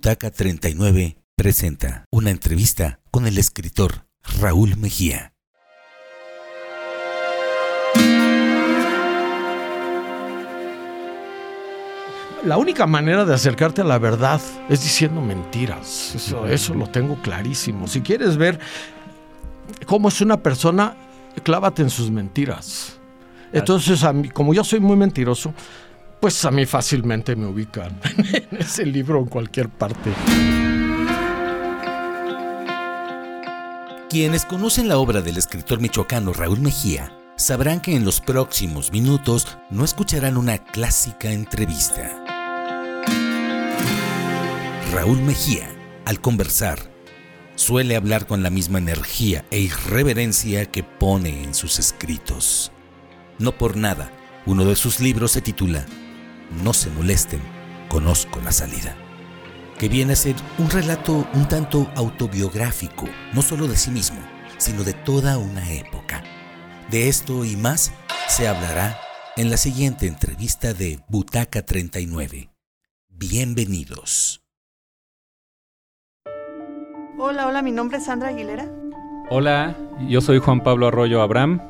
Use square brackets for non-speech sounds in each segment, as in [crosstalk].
Butaca 39 presenta una entrevista con el escritor Raúl Mejía. La única manera de acercarte a la verdad es diciendo mentiras. Eso, lo tengo clarísimo. Si quieres ver cómo es una persona, clávate en sus mentiras. Entonces, a mí, como yo soy muy mentiroso, pues a mí fácilmente me ubican [laughs] en ese libro en cualquier parte. Quienes conocen la obra del escritor michoacano Raúl Mejía sabrán que en los próximos minutos no escucharán una clásica entrevista. Raúl Mejía, al conversar, suele hablar con la misma energía e irreverencia que pone en sus escritos. No por nada, uno de sus libros se titula No se molesten, conozco la salida, que viene a ser un relato un tanto autobiográfico, no solo de sí mismo, sino de toda una época. De esto y más se hablará en la siguiente entrevista de Butaca 39. Bienvenidos. Hola, hola, mi nombre es Sandra Aguilera. Hola, yo soy Juan Pablo Arroyo Abraham.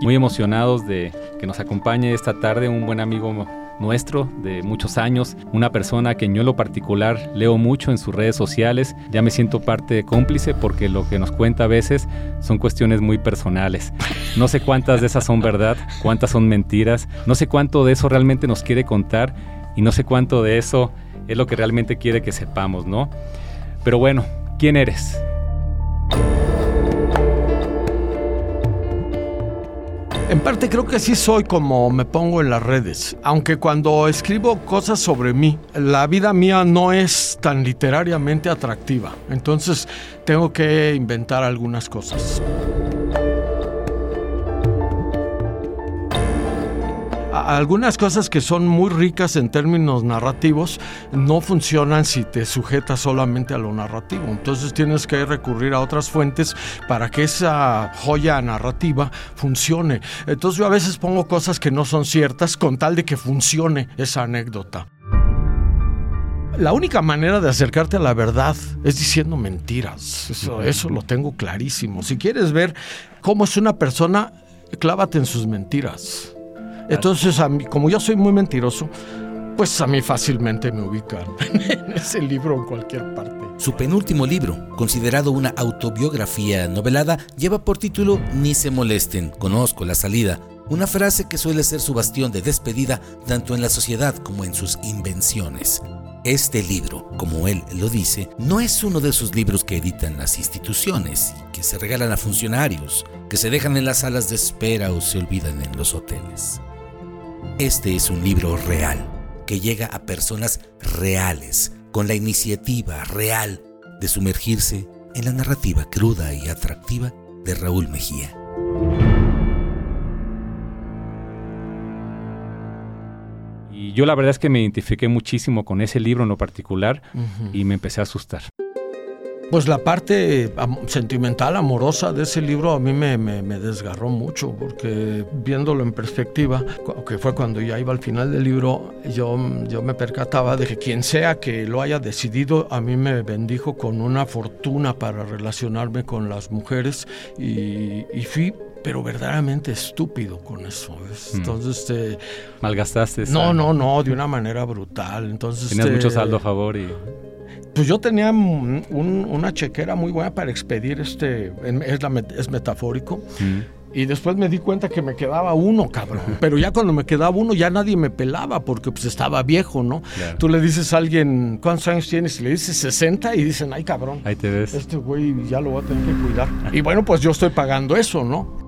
Muy emocionados de que nos acompañe esta tarde un buen amigo nuestro de muchos años, una persona que yo en lo particular leo mucho en sus redes sociales, ya me siento parte cómplice porque lo que nos cuenta a veces son cuestiones muy personales. No sé cuántas de esas son verdad, cuántas son mentiras, no sé cuánto de eso realmente nos quiere contar y no sé cuánto de eso es lo que realmente quiere que sepamos, ¿no? Pero bueno, ¿Quién eres? En parte creo que sí soy como me pongo en las redes, aunque cuando escribo cosas sobre mí, la vida mía no es tan literariamente atractiva, entonces tengo que inventar algunas cosas. Algunas cosas que son muy ricas en términos narrativos no funcionan si te sujetas solamente a lo narrativo. Entonces tienes que recurrir a otras fuentes para que esa joya narrativa funcione. Entonces yo a veces pongo cosas que no son ciertas con tal de que funcione esa anécdota. La única manera de acercarte a la verdad es diciendo mentiras. Eso, eso lo tengo clarísimo. Si quieres ver cómo es una persona, clávate en sus mentiras. Entonces, como yo soy muy mentiroso, pues a mí fácilmente me ubican [laughs] en ese libro en cualquier parte. Su penúltimo libro, considerado una autobiografía novelada, lleva por título Ni se molesten, conozco la salida, una frase que suele ser su bastión de despedida tanto en la sociedad como en sus invenciones. Este libro, como él lo dice, no es uno de esos libros que editan las instituciones y que se regalan a funcionarios, que se dejan en las salas de espera o se olvidan en los hoteles. Este es un libro real que llega a personas reales, con la iniciativa real de sumergirse en la narrativa cruda y atractiva de Raúl Mejía. Y yo la verdad es que me identifiqué muchísimo con ese libro en lo particular y me empecé a asustar. Pues la parte sentimental, amorosa de ese libro a mí me, desgarró mucho, porque viéndolo en perspectiva, que fue cuando ya iba al final del libro, yo, yo me percataba de que quien sea que lo haya decidido, a mí me bendijo con una fortuna para relacionarme con las mujeres y, fui pero verdaderamente estúpido con eso. Mm. Entonces, este, malgastaste. No, no, no, de una manera brutal. Entonces, tenías mucho saldo a favor y pues yo tenía una chequera muy buena para expedir este, es, es metafórico. Y después me di cuenta que me quedaba uno, cabrón. Pero ya cuando me quedaba uno, ya nadie me pelaba porque pues estaba viejo, ¿no? Tú le dices a alguien, ¿cuántos años tienes? Y le dices 60 y dicen, ay, cabrón. Ahí te ves. Este güey ya lo va a tener que cuidar. Y bueno, pues yo estoy pagando eso, ¿no?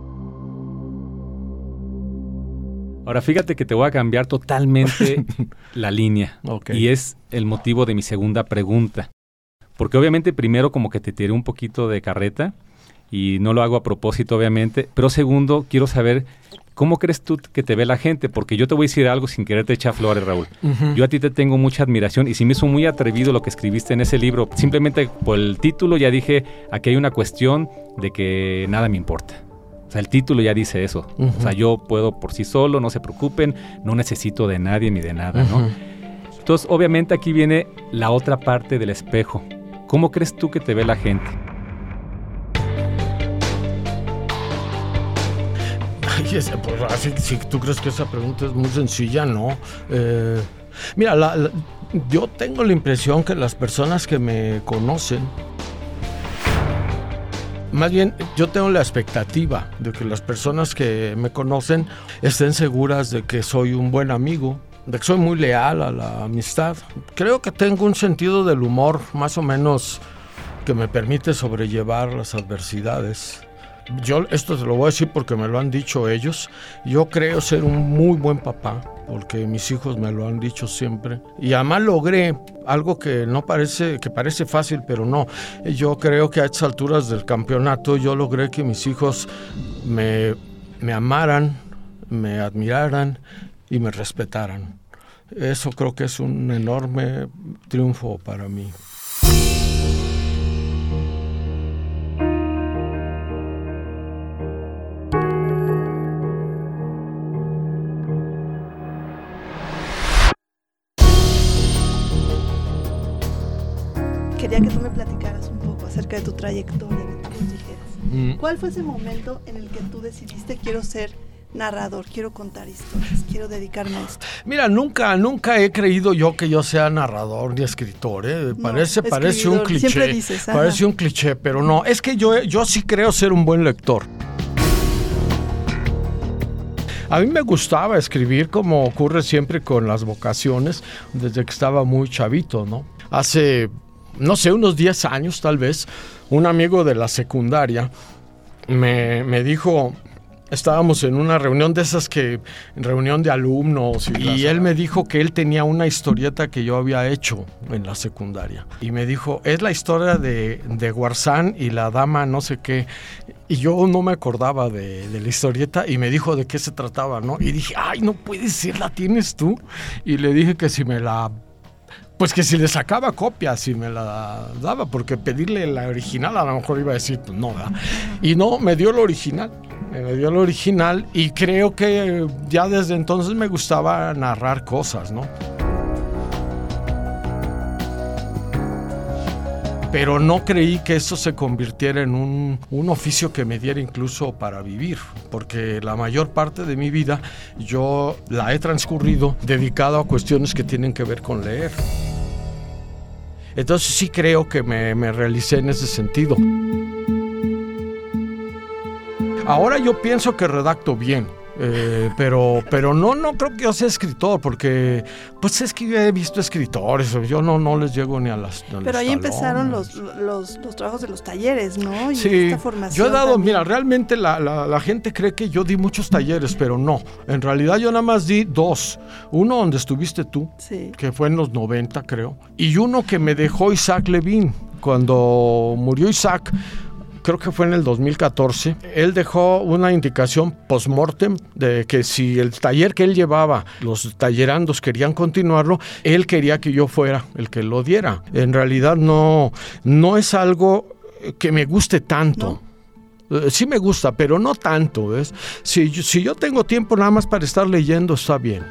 Ahora fíjate que te voy a cambiar totalmente [laughs] la línea. Y es el motivo de mi segunda pregunta. Porque obviamente primero como que te tiré un poquito de carreta y no lo hago a propósito obviamente. Pero segundo, quiero saber cómo crees tú que te ve la gente. Porque yo te voy a decir algo sin quererte echar flores, Raúl. Yo a ti te tengo mucha admiración y si me hizo muy atrevido lo que escribiste en ese libro. Simplemente por el título ya dije, aquí hay una cuestión de que nada me importa. O sea, el título ya dice eso. O sea, yo puedo por sí solo, no se preocupen, no necesito de nadie ni de nada, ¿no? Entonces, obviamente aquí viene la otra parte del espejo. ¿Cómo crees tú que te ve la gente? Pues, si, tú crees que esa pregunta es muy sencilla, no. Eh, mira, yo tengo la impresión que las personas que me conocen, más bien yo tengo la expectativa de que las personas que me conocen estén seguras de que soy un buen amigo, de que soy muy leal a la amistad. Creo que tengo un sentido del humor más o menos que me permite sobrellevar las adversidades yo esto te lo voy a decir porque me lo han dicho ellos. Yo creo ser un muy buen papá, porque mis hijos me lo han dicho siempre. Y además logré algo que no parece, que parece fácil, pero no. Yo creo que a estas alturas del campeonato yo logré que mis hijos me, me amaran, me admiraran y me respetaran. Eso creo que es un enorme triunfo para mí. De tu trayectoria, que tú nos dijeras. Mm. ¿Cuál fue ese momento en el que tú decidiste quiero ser narrador, quiero contar historias, quiero dedicarme a esto? Mira, nunca, nunca he creído yo que yo sea narrador ni escritor, ¿eh? parece, parece un cliché. Dices, parece un cliché, pero no, es que yo, yo sí creo ser un buen lector. A mí me gustaba escribir como ocurre siempre con las vocaciones desde que estaba muy chavito, ¿no? Hace no sé, unos 10 años tal vez, un amigo de la secundaria me, dijo, estábamos en una reunión de esas que, reunión de alumnos, y, él me dijo que él tenía una historieta que yo había hecho en la secundaria. Y me dijo, es la historia de, de Guarzán y la dama no sé qué. Y yo no me acordaba de, de, la historieta y me dijo de qué se trataba, ¿no? Y dije, ay, no puede ser, ¿la tienes tú? Y le dije que si me la pues que si le sacaba copia, si me la daba, porque pedirle la original a lo mejor iba a decir, pues no, da. Y no, me dio lo original, me dio lo original y creo que ya desde entonces me gustaba narrar cosas, ¿no? pero no creí que eso se convirtiera en un, un, oficio que me diera incluso para vivir, porque la mayor parte de mi vida yo la he transcurrido dedicado a cuestiones que tienen que ver con leer. Entonces sí creo que me, me realicé en ese sentido. Ahora yo pienso que redacto bien eh, pero, pero no, no creo que yo sea escritor, porque pues es que yo he visto escritores, yo no, no les llego ni a las. pero ahí empezaron los, los, los, trabajos de los talleres, ¿no? Y sí, yo he dado, mira, realmente la, la, la, gente cree que yo di muchos talleres, pero no. En realidad yo nada más di dos. Uno donde estuviste tú, que fue en los 90, creo, y uno que me dejó Isaac Levin. Cuando murió Isaac, creo que fue en el 2014, él dejó una indicación post-mortem de que si el taller que él llevaba, los tallerandos querían continuarlo, él quería que yo fuera el que lo diera. En realidad no, no es algo que me guste tanto. Eh, sí me gusta, pero no tanto. ¿ves? Si, si yo tengo tiempo nada más para estar leyendo, está bien.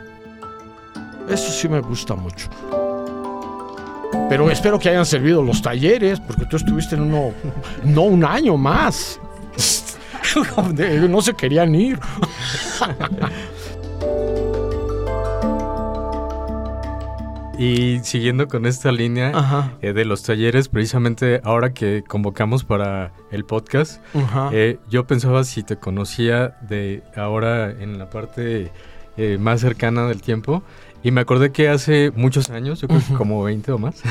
Eso sí me gusta mucho. Pero espero que hayan servido los talleres, porque tú estuviste en uno, no un año más. [laughs] No se querían ir. [laughs] Y siguiendo con esta línea eh, de los talleres, precisamente ahora que convocamos para el podcast, eh, yo pensaba si te conocía de ahora en la parte eh, más cercana del tiempo, y me acordé que hace muchos años, yo creo que como 20 o más,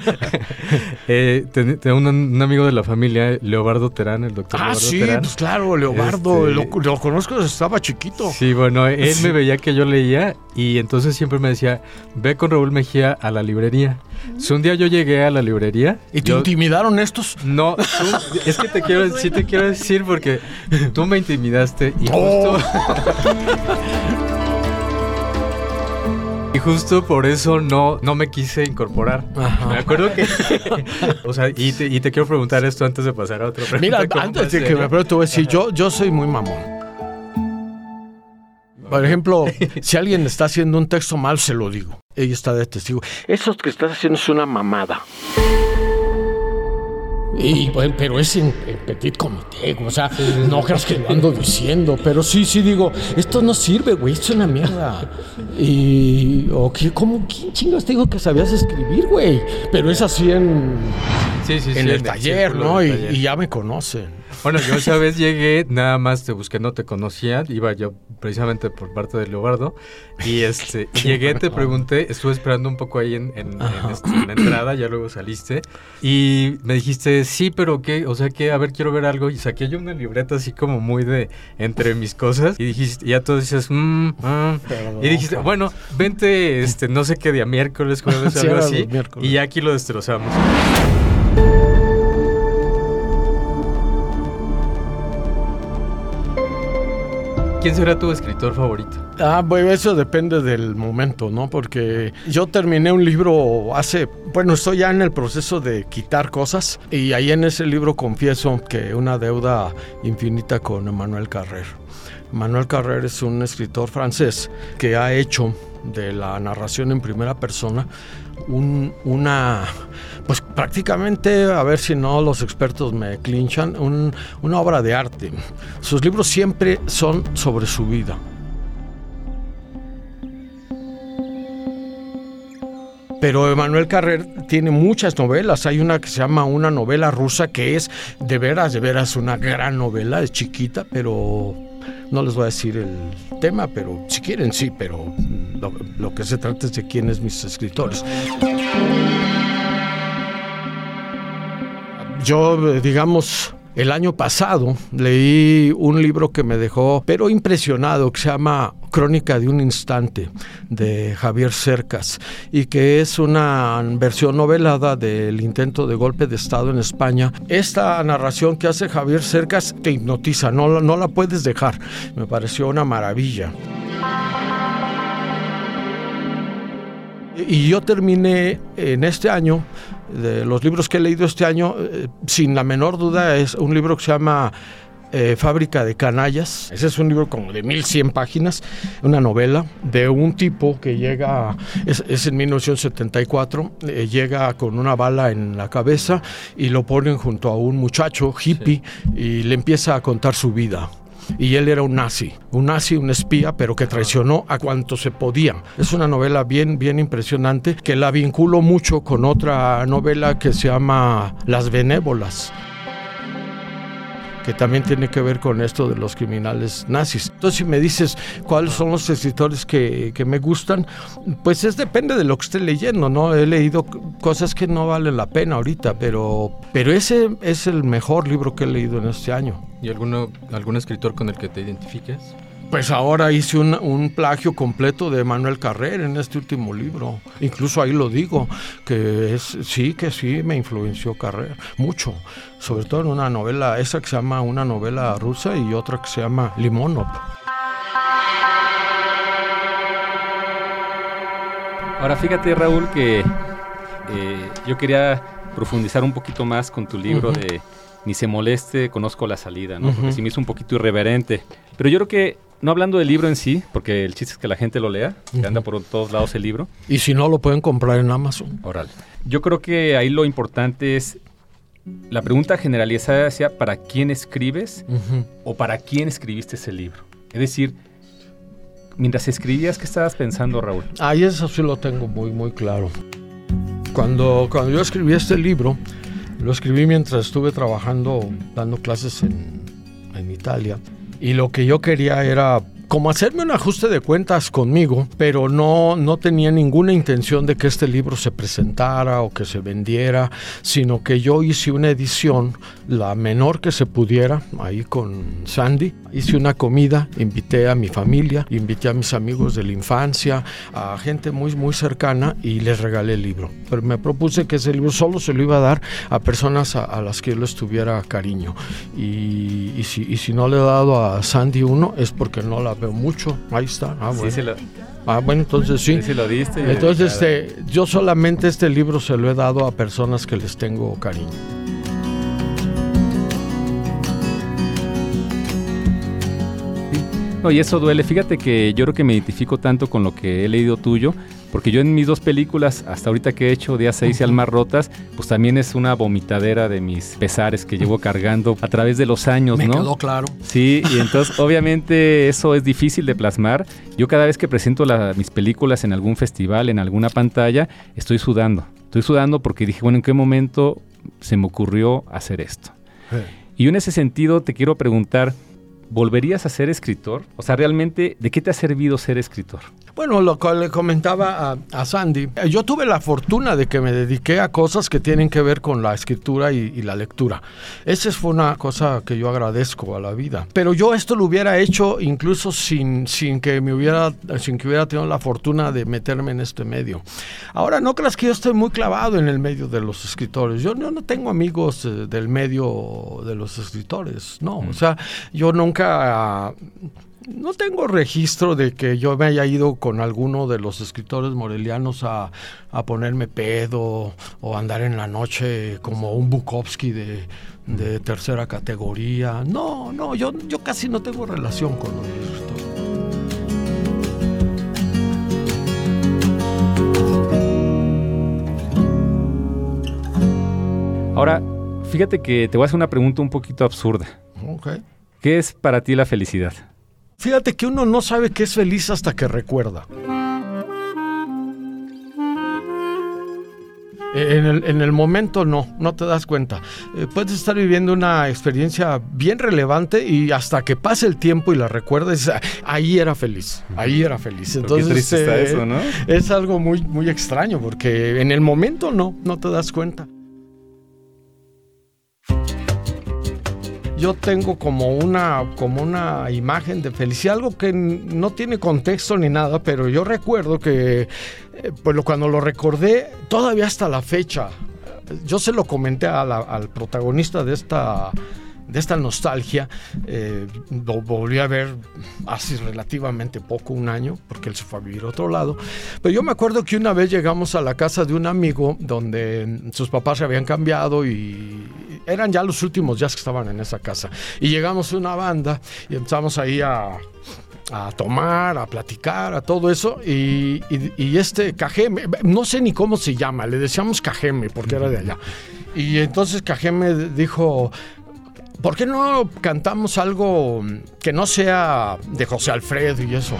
[laughs] [laughs] eh, tenía un, amigo de la familia, Leobardo Terán, el doctor. Ah, sí, pues claro, Leobardo, este, lo, conozco desde estaba chiquito. Sí, bueno, él me veía que yo leía y entonces siempre me decía, ve con Raúl Mejía a la librería. Si un día yo llegué a la librería... ¿Y te intimidaron estos? No, es que te quiero, sí te quiero decir porque tú me intimidaste y justo... [laughs] Y justo por eso no, no me quise incorporar. Me acuerdo que. [laughs] o sea, y te, y te, quiero preguntar esto antes de pasar a otra pregunta. Mira, antes de que me pregunte, voy a decir, yo, yo soy muy mamón. Por ejemplo, si alguien está haciendo un texto mal, se lo digo. Ella está de testigo. Eso que estás haciendo es una mamada. Y bueno, pero es en, petit comité, o sea, no creas que lo ando diciendo, pero sí, sí digo, esto no sirve, güey, esto es una mierda. Y, o que, ¿cómo, quién chingas te digo que sabías escribir, güey? Pero es así en, en el taller, ¿no? y, ya me conocen. Bueno, yo esa vez llegué, nada más te busqué, no te conocía, iba yo precisamente por parte de Leobardo, y [laughs] este, llegué, te pregunté, estuve esperando un poco ahí en, este, en, la entrada, ya luego saliste, y me dijiste, sí, pero qué, o sea que, a ver, quiero ver algo, y saqué yo una libreta así como muy de entre mis cosas, y dijiste, ya tú dices, mmm, y dijiste, bueno, vente, este, no sé qué día, miércoles, jueves, [laughs] algo así, y ya aquí lo destrozamos. ¿Quién será tu escritor favorito? Ah, bueno, eso depende del momento, ¿no? Porque yo terminé un libro hace, bueno, estoy ya en el proceso de quitar cosas y ahí en ese libro confieso que una deuda infinita con Emmanuel Carrer. Emmanuel Carrer es un escritor francés que ha hecho de la narración en primera persona una, pues prácticamente, a ver si no los expertos me clinchan, una obra de arte. Sus libros siempre son sobre su vida. Pero Emanuel Carrer tiene muchas novelas. Hay una que se llama Una novela rusa, que es de veras, de veras una gran novela, es chiquita, pero no les voy a decir el tema, pero si quieren sí, pero lo, que se trata es de quiénes mis escritores. Yo, digamos, el año pasado leí un libro que me dejó, pero impresionado, que se llama Crónica de un Instante, de Javier Cercas, y que es una versión novelada del intento de golpe de Estado en España. Esta narración que hace Javier Cercas te hipnotiza, no, no la puedes dejar. Me pareció una maravilla. Y yo terminé en este año, de los libros que he leído este año, eh, sin la menor duda, es un libro que se llama eh, Fábrica de Canallas. Ese es un libro como de 1100 páginas, una novela de un tipo que llega, es, en 1974, eh, llega con una bala en la cabeza y lo ponen junto a un muchacho hippie y le empieza a contar su vida y él era un nazi, un nazi, un espía, pero que traicionó a cuanto se podía. Es una novela bien, bien impresionante que la vinculo mucho con otra novela que se llama Las Benévolas que también tiene que ver con esto de los criminales nazis. Entonces, si me dices cuáles son los escritores que, que me gustan, pues es depende de lo que esté leyendo, ¿no? He leído cosas que no valen la pena ahorita, pero, pero ese es el mejor libro que he leído en este año. ¿Y alguno, algún escritor con el que te identifiques? Pues ahora hice un, plagio completo de Manuel Carrer en este último libro. Incluso ahí lo digo, que es, sí, que sí me influenció Carrer, mucho. Sobre todo en una novela, esa que se llama una novela rusa y otra que se llama Limonov. Ahora fíjate Raúl que eh, yo quería profundizar un poquito más con tu libro de Ni se moleste, conozco la salida, ¿no? Porque sí me hizo un poquito irreverente. Pero yo creo que no hablando del libro en sí, porque el chiste es que la gente lo lea, que anda por todos lados el libro. Y si no, lo pueden comprar en Amazon. Oral. Yo creo que ahí lo importante es la pregunta generalizada sea para quién escribes o para quién escribiste ese libro. Es decir, mientras escribías, ¿qué estabas pensando, Raúl? Ahí eso sí lo tengo muy, muy claro. Cuando, cuando yo escribí este libro, lo escribí mientras estuve trabajando, dando clases en, en Italia y lo que yo quería era como hacerme un ajuste de cuentas conmigo, pero no, no tenía ninguna intención de que este libro se presentara o que se vendiera, sino que yo hice una edición, la menor que se pudiera, ahí con Sandy. Hice una comida, invité a mi familia, invité a mis amigos de la infancia, a gente muy, muy cercana y les regalé el libro. Pero me propuse que ese libro solo se lo iba a dar a personas a, las que yo les tuviera cariño. Y, si, y si no le he dado a Sandy uno, es porque no la mucho. Ahí está. Ah, bueno. Ah, bueno, entonces sí. lo diste. Entonces, este, yo solamente este libro se lo he dado a personas que les tengo cariño. No, y eso duele. Fíjate que yo creo que me identifico tanto con lo que he leído tuyo, porque yo en mis dos películas, hasta ahorita que he hecho, Día 6 y Almas Rotas, pues también es una vomitadera de mis pesares que llevo cargando a través de los años, me ¿no? quedó claro. Sí, y entonces obviamente eso es difícil de plasmar. Yo cada vez que presento mis películas en algún festival, en alguna pantalla, estoy sudando. Estoy sudando porque dije, bueno, ¿en qué momento se me ocurrió hacer esto? Y yo en ese sentido te quiero preguntar, ¿volverías a ser escritor? O sea, realmente, ¿de qué te ha servido ser escritor? Bueno, lo que le comentaba a, Sandy, eh, yo tuve la fortuna de que me dediqué a cosas que tienen que ver con la escritura y, la lectura. Esa fue una cosa que yo agradezco a la vida. Pero yo esto lo hubiera hecho incluso sin, sin, que me hubiera, sin que hubiera tenido la fortuna de meterme en este medio. Ahora, no creas que yo estoy muy clavado en el medio de los escritores. Yo, no tengo amigos eh, del medio de los escritores, no. O sea, yo nunca no tengo registro de que yo me haya ido con alguno de los escritores morelianos a, ponerme pedo o andar en la noche como un Bukowski de, tercera categoría. No, no, yo, yo casi no tengo relación con escritores. Ahora, fíjate que te voy a hacer una pregunta un poquito absurda. ¿Qué es para ti la felicidad? Fíjate que uno no sabe que es feliz hasta que recuerda. En el, momento no, no te das cuenta. Eh, puedes estar viviendo una experiencia bien relevante y hasta que pase el tiempo y la recuerdes, ahí era feliz, ahí era feliz. Entonces eh, eso, ¿no? es algo muy, muy extraño porque en el momento no, no te das cuenta. Yo tengo como una, como una imagen de felicidad, algo que no tiene contexto ni nada, pero yo recuerdo que eh, pues cuando lo recordé, todavía hasta la fecha, yo se lo comenté al protagonista de esta de esta nostalgia, eh, lo volví a ver hace relativamente poco, un año, porque él se fue a vivir a otro lado. Pero yo me acuerdo que una vez llegamos a la casa de un amigo donde sus papás se habían cambiado y eran ya los últimos días que estaban en esa casa. Y llegamos una banda y empezamos ahí a a tomar, a platicar, a todo eso. Y, y, este Cajeme, no sé ni cómo se llama, le decíamos Cajeme porque era de allá. Y entonces Cajeme dijo, ¿por qué no cantamos algo que no sea de José Alfredo y eso?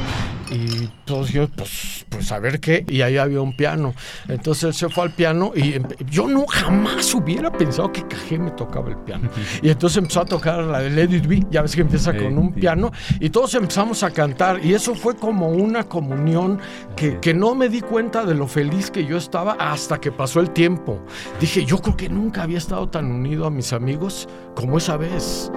Y todos yo, pues, pues a ver qué. Y ahí había un piano. Entonces él se fue al piano y yo no jamás hubiera pensado que Cajé me tocaba el piano. [laughs] Y entonces empezó a tocar la de Lady B, ya ves que empieza con un piano. Y todos empezamos a cantar. Y eso fue como una comunión que, que no me di cuenta de lo feliz que yo estaba hasta que pasó el tiempo. Dije, yo creo que nunca había estado tan unido a mis amigos como esa vez.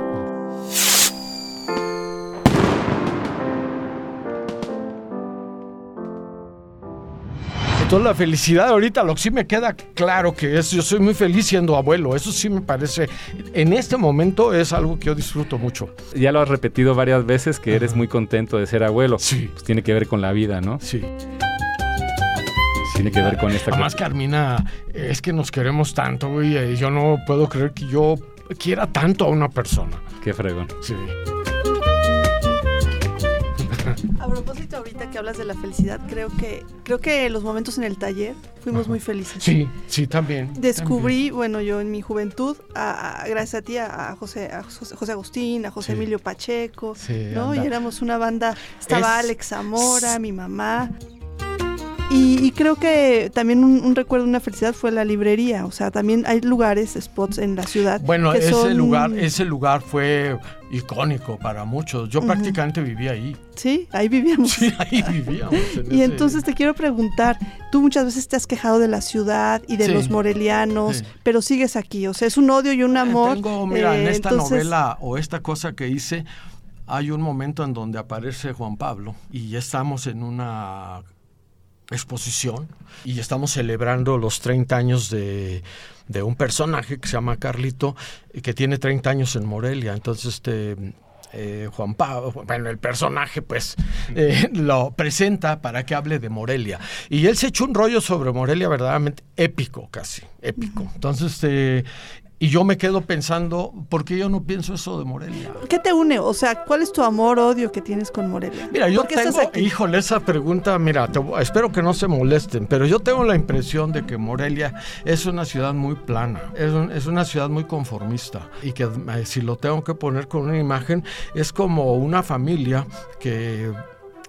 Entonces la felicidad ahorita, lo que sí me queda claro que es, yo soy muy feliz siendo abuelo, eso sí me parece, en este momento es algo que yo disfruto mucho. Ya lo has repetido varias veces que eres muy contento de ser abuelo. Sí. Pues tiene que ver con la vida, ¿no? Sí. Tiene que ver con esta Además, Carmina, es que nos queremos tanto, güey, y yo no puedo creer que yo quiera tanto a una persona. Qué fregón. Sí. Que hablas de la felicidad, creo que creo que los momentos en el taller fuimos muy felices. Sí, sí, también. Descubrí, bueno, yo en mi juventud, a, gracias a ti, a José, a José Agustín, a José Emilio Pacheco, ¿no? Y éramos una banda, estaba Alex Zamora, mi mamá. Y, creo que también un, recuerdo, una felicidad fue la librería. O sea, también hay lugares, spots en la ciudad. Bueno, ese lugar, ese lugar fue icónico para muchos. Yo prácticamente vivía ahí. Sí, ahí vivíamos. Sí, ahí vivíamos. [laughs] y entonces te quiero preguntar, tú muchas veces te has quejado de la ciudad y de los morelianos, pero sigues aquí. O sea, es un odio y un eh, amor. Tengo, mira, en eh, esta novela o esta cosa que hice, hay un momento en donde aparece Juan Pablo y ya estamos en una exposición y estamos celebrando los 30 años de, un personaje que se llama Carlito y que tiene 30 años en Morelia. Entonces, este, eh, Juan Pablo, bueno, el personaje pues eh, [laughs] lo presenta para que hable de Morelia. Y él se echó un rollo sobre Morelia verdaderamente épico, casi, épico. Entonces, este, y yo me quedo pensando, ¿por qué yo no pienso eso de Morelia? ¿Qué te une? O sea, ¿cuál es tu amor, odio que tienes con Morelia? Mira, yo tengo, híjole, esa pregunta, mira, espero que no se molesten, pero yo tengo la impresión de que Morelia es una ciudad muy plana, es, es una ciudad muy conformista y que eh, si lo tengo que poner con una imagen, es como una familia que,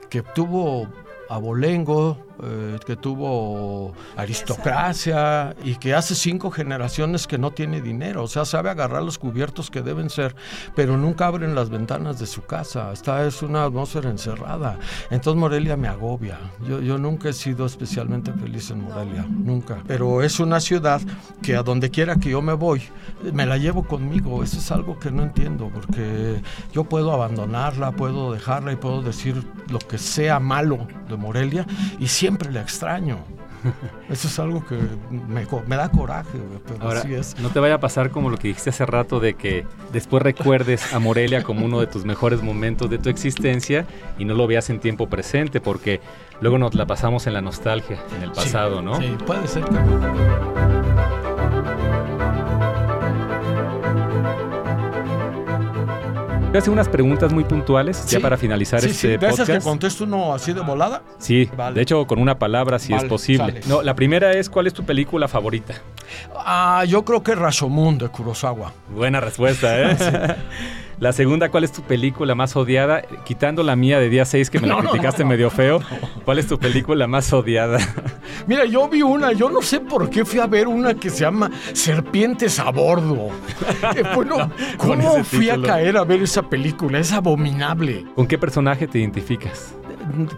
que tuvo abolengo, eh, que tuvo aristocracia y que hace cinco generaciones que no tiene dinero. O sea, sabe agarrar los cubiertos que deben ser, pero nunca abren las ventanas de su casa. Esta es una atmósfera encerrada. Entonces Morelia me agobia. Yo, yo nunca he sido especialmente feliz en Morelia, nunca. Pero es una ciudad que a donde quiera que yo me voy, me la llevo conmigo. Eso es algo que no entiendo, porque yo puedo abandonarla, puedo dejarla y puedo decir lo que sea malo de Morelia y siempre siempre le extraño. [laughs] Eso es algo que me, da coraje, pero así es. No te vaya a pasar como lo que dijiste hace rato de que después recuerdes a Morelia como uno de tus mejores momentos de tu existencia y no lo veas en tiempo presente, porque luego nos la pasamos en la nostalgia, en el pasado, ¿no? Sí, puede ser Voy a hacer unas preguntas muy puntuales ya para finalizar este sí. podcast. que contesto uno así de volada? Sí, de hecho con una palabra si es posible. No, la primera es ¿cuál es tu película favorita? Ah, yo creo que Rashomon de Kurosawa. Buena respuesta, ¿eh? [laughs] La segunda, ¿cuál es tu película más odiada? Quitando la mía de día 6 que me la criticaste medio feo, [laughs] ¿cuál es tu película más odiada? Mira, yo vi una, yo no sé por qué fui a ver una que se llama Serpientes a bordo. Eh, bueno, [laughs] ¿cómo fui a caer a ver esa película? Es abominable. ¿Con qué personaje te identificas?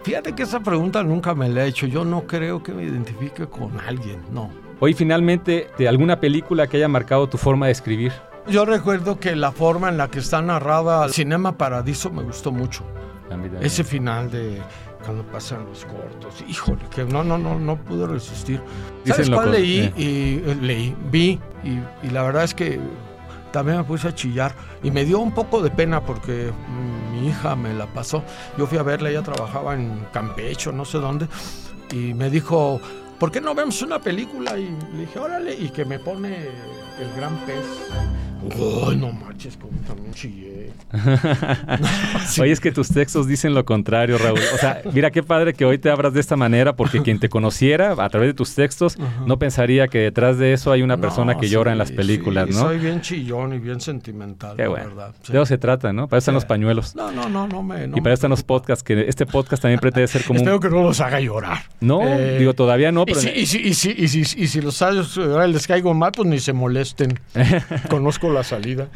Fíjate que esa pregunta nunca me la he hecho. Yo no creo que me identifique con alguien, no. Hoy finalmente, ¿de alguna película que haya marcado tu forma de escribir? Yo recuerdo que la forma en la que está narrada Cinema Paradiso me gustó mucho. Ese final de cuando pasan los cortos, híjole, que no, no, no, no pude resistir. ¿Sabes cuál leí? Eh. Y, eh, leí, vi, y, y, la verdad es que también me puse a chillar y me dio un poco de pena porque mi hija me la pasó. Yo fui a verla, ella trabajaba en Campecho, no sé dónde, y me dijo, ¿por qué no vemos una película? Y le dije, órale, y que me pone el gran pez. Uy, no manches, como también chillé. [laughs] Oye, es que tus textos dicen lo contrario, Raúl. O sea, mira qué padre que hoy te abras de esta manera, porque quien te conociera a través de tus textos no pensaría que detrás de eso hay una persona que llora en las películas, ¿no? Soy bien chillón y bien sentimental, qué bueno. verdad. De eso se trata, ¿no? Para eso están los pañuelos. No, no, no, no me. y para eso están los podcasts, que este podcast también pretende ser como. Espero que no los haga llorar. No, eh, digo, todavía no, pero. Y si, y si, y si, y si los hago les caigo mal, pues ni se molesten. [laughs] Conozco la salida.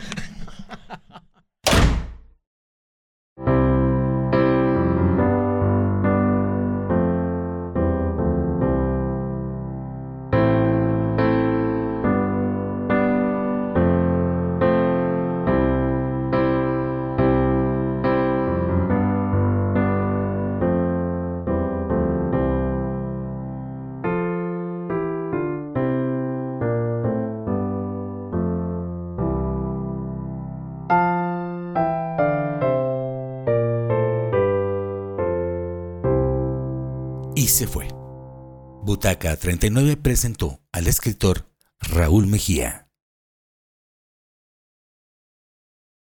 Butaca 39 presentó al escritor Raúl Mejía.